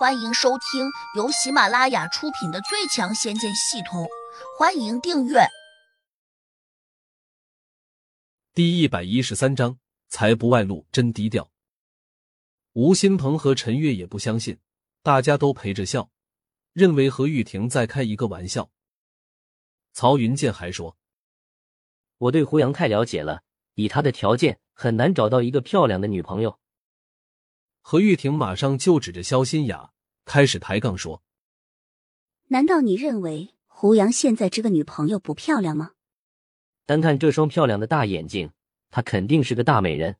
欢迎收听由喜马拉雅出品的《最强仙剑系统》，欢迎订阅。第一百一十三章：财不外露真低调。吴新鹏和陈月也不相信，大家都陪着笑，认为何玉婷在开一个玩笑。曹云剑还说：“我对胡杨太了解了，以他的条件，很难找到一个漂亮的女朋友。”何玉婷马上就指着肖新雅开始抬杠说：“难道你认为胡杨现在这个女朋友不漂亮吗？单看这双漂亮的大眼睛，她肯定是个大美人。”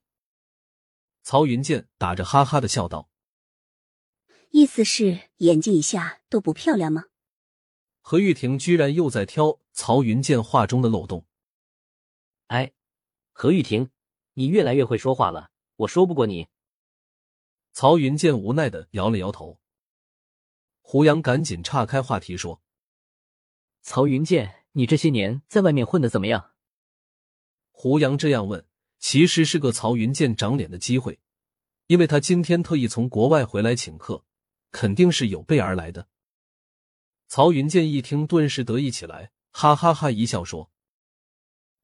曹云剑打着哈哈的笑道：“意思是眼睛以下都不漂亮吗？”何玉婷居然又在挑曹云剑话中的漏洞。哎，何玉婷，你越来越会说话了，我说不过你。曹云剑无奈的摇了摇头，胡杨赶紧岔开话题说：“曹云剑，你这些年在外面混的怎么样？”胡杨这样问，其实是个曹云剑长脸的机会，因为他今天特意从国外回来请客，肯定是有备而来的。曹云剑一听，顿时得意起来，哈哈哈一笑说：“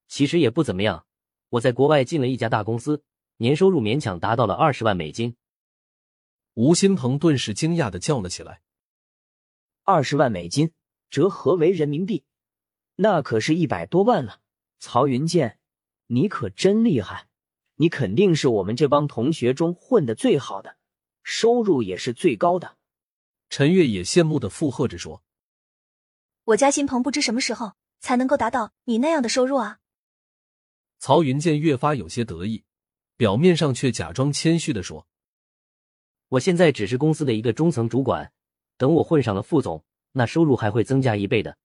其实也不怎么样，我在国外进了一家大公司，年收入勉强达到了二十万美金。”吴新鹏顿时惊讶的叫了起来：“二十万美金折合为人民币，那可是一百多万了。曹云剑，你可真厉害！你肯定是我们这帮同学中混的最好的，收入也是最高的。”陈月也羡慕的附和着说：“我家新鹏不知什么时候才能够达到你那样的收入啊！”曹云剑越发有些得意，表面上却假装谦虚的说。我现在只是公司的一个中层主管，等我混上了副总，那收入还会增加一倍的。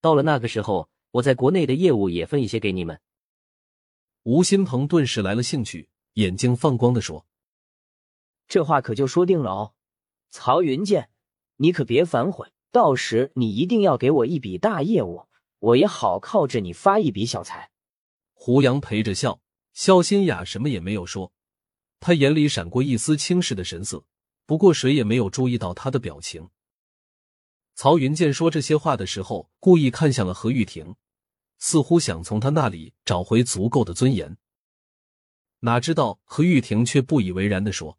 到了那个时候，我在国内的业务也分一些给你们。吴新鹏顿时来了兴趣，眼睛放光的说：“这话可就说定了哦，曹云剑，你可别反悔，到时你一定要给我一笔大业务，我也好靠着你发一笔小财。”胡杨陪着笑，肖新雅什么也没有说。他眼里闪过一丝轻视的神色，不过谁也没有注意到他的表情。曹云剑说这些话的时候，故意看向了何玉婷，似乎想从他那里找回足够的尊严。哪知道何玉婷却不以为然的说：“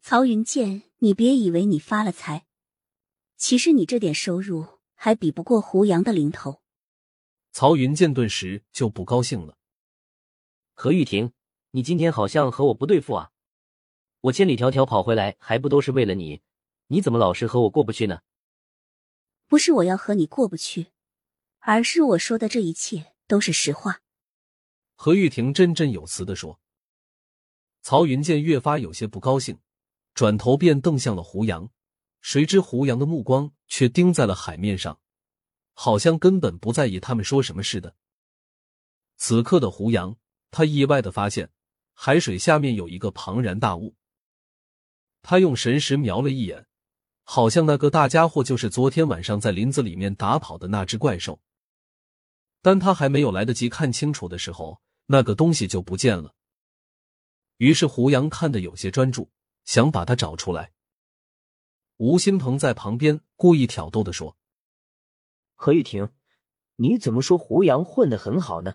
曹云剑，你别以为你发了财，其实你这点收入还比不过胡杨的零头。”曹云剑顿时就不高兴了。何玉婷。你今天好像和我不对付啊！我千里迢迢跑回来，还不都是为了你？你怎么老是和我过不去呢？不是我要和你过不去，而是我说的这一切都是实话。何玉婷振振有词的说。曹云剑越发有些不高兴，转头便瞪向了胡杨，谁知胡杨的目光却盯在了海面上，好像根本不在意他们说什么似的。此刻的胡杨，他意外的发现。海水下面有一个庞然大物，他用神识瞄了一眼，好像那个大家伙就是昨天晚上在林子里面打跑的那只怪兽。但他还没有来得及看清楚的时候，那个东西就不见了。于是胡杨看得有些专注，想把它找出来。吴新鹏在旁边故意挑逗的说：“何玉婷，你怎么说胡杨混得很好呢？”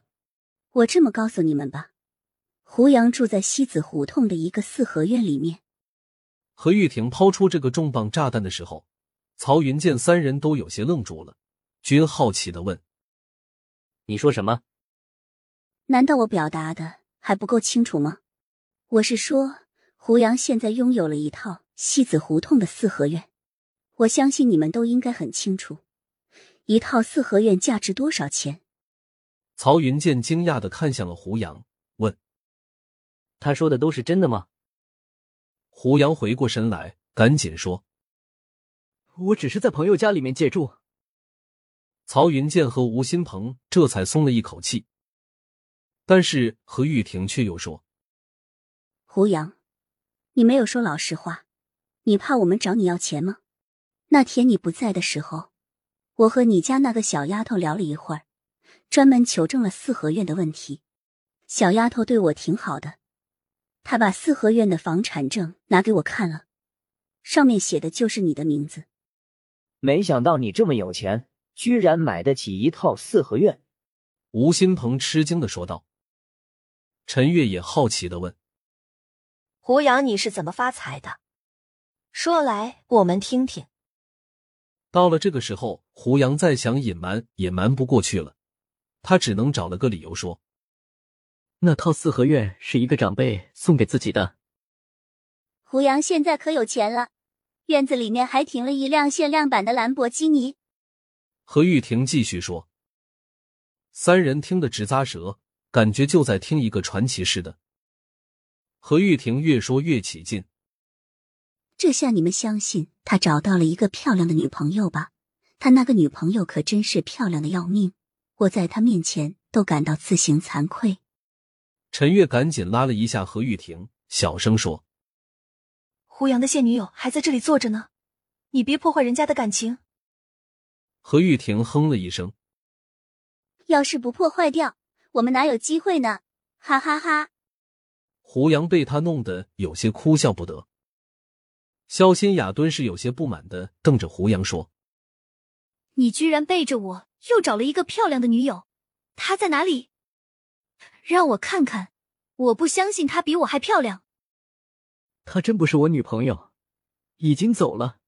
我这么告诉你们吧。胡杨住在西子胡同的一个四合院里面。何玉婷抛出这个重磅炸弹的时候，曹云剑三人都有些愣住了，均好奇的问：“你说什么？难道我表达的还不够清楚吗？我是说，胡杨现在拥有了一套西子胡同的四合院。我相信你们都应该很清楚，一套四合院价值多少钱。”曹云剑惊讶的看向了胡杨。他说的都是真的吗？胡杨回过神来，赶紧说：“我只是在朋友家里面借住。”曹云剑和吴新鹏这才松了一口气。但是何玉婷却又说：“胡杨，你没有说老实话，你怕我们找你要钱吗？那天你不在的时候，我和你家那个小丫头聊了一会儿，专门求证了四合院的问题。小丫头对我挺好的。”他把四合院的房产证拿给我看了，上面写的就是你的名字。没想到你这么有钱，居然买得起一套四合院。吴新鹏吃惊的说道。陈月也好奇的问：“胡杨，你是怎么发财的？说来我们听听。”到了这个时候，胡杨再想隐瞒也瞒不过去了，他只能找了个理由说：“那套四合院是一个长辈送给自己的。”胡杨现在可有钱了，院子里面还停了一辆限量版的兰博基尼。何玉婷继续说，三人听得直咂舌。感觉就在听一个传奇似的。何玉婷越说越起劲。这下你们相信他找到了一个漂亮的女朋友吧？他那个女朋友可真是漂亮的要命，我在他面前都感到自行惭愧。陈月赶紧拉了一下何玉婷，小声说：“胡杨的现女友还在这里坐着呢，你别破坏人家的感情。”何玉婷哼了一声：“要是不破坏掉。”我们哪有机会呢？哈哈哈！胡杨被他弄得有些哭笑不得。肖新雅顿时有些不满的瞪着胡杨说：“你居然背着我又找了一个漂亮的女友，她在哪里？让我看看！我不相信她比我还漂亮。她真不是我女朋友，已经走了，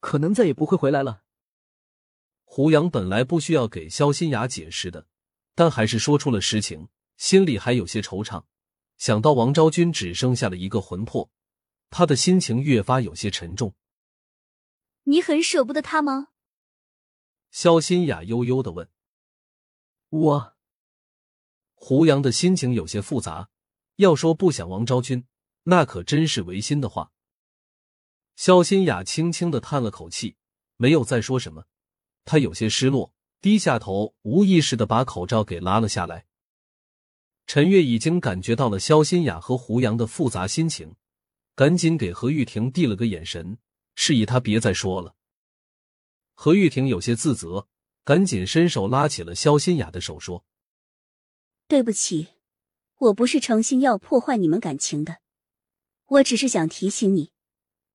可能再也不会回来了。”胡杨本来不需要给肖新雅解释的。但还是说出了实情，心里还有些惆怅。想到王昭君只剩下了一个魂魄，他的心情越发有些沉重。你很舍不得他吗？肖新雅悠悠的问。我。胡杨的心情有些复杂。要说不想王昭君，那可真是违心的话。肖新雅轻轻的叹了口气，没有再说什么。她有些失落。低下头，无意识的把口罩给拉了下来。陈月已经感觉到了肖新雅和胡杨的复杂心情，赶紧给何玉婷递了个眼神，示意她别再说了。何玉婷有些自责，赶紧伸手拉起了肖新雅的手，说：“对不起，我不是诚心要破坏你们感情的，我只是想提醒你，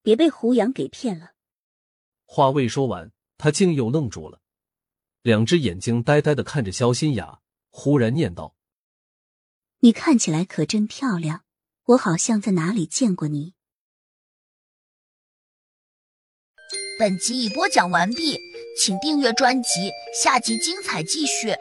别被胡杨给骗了。”话未说完，他竟又愣住了。两只眼睛呆呆的看着肖新雅，忽然念道：“你看起来可真漂亮，我好像在哪里见过你。”本集已播讲完毕，请订阅专辑，下集精彩继续。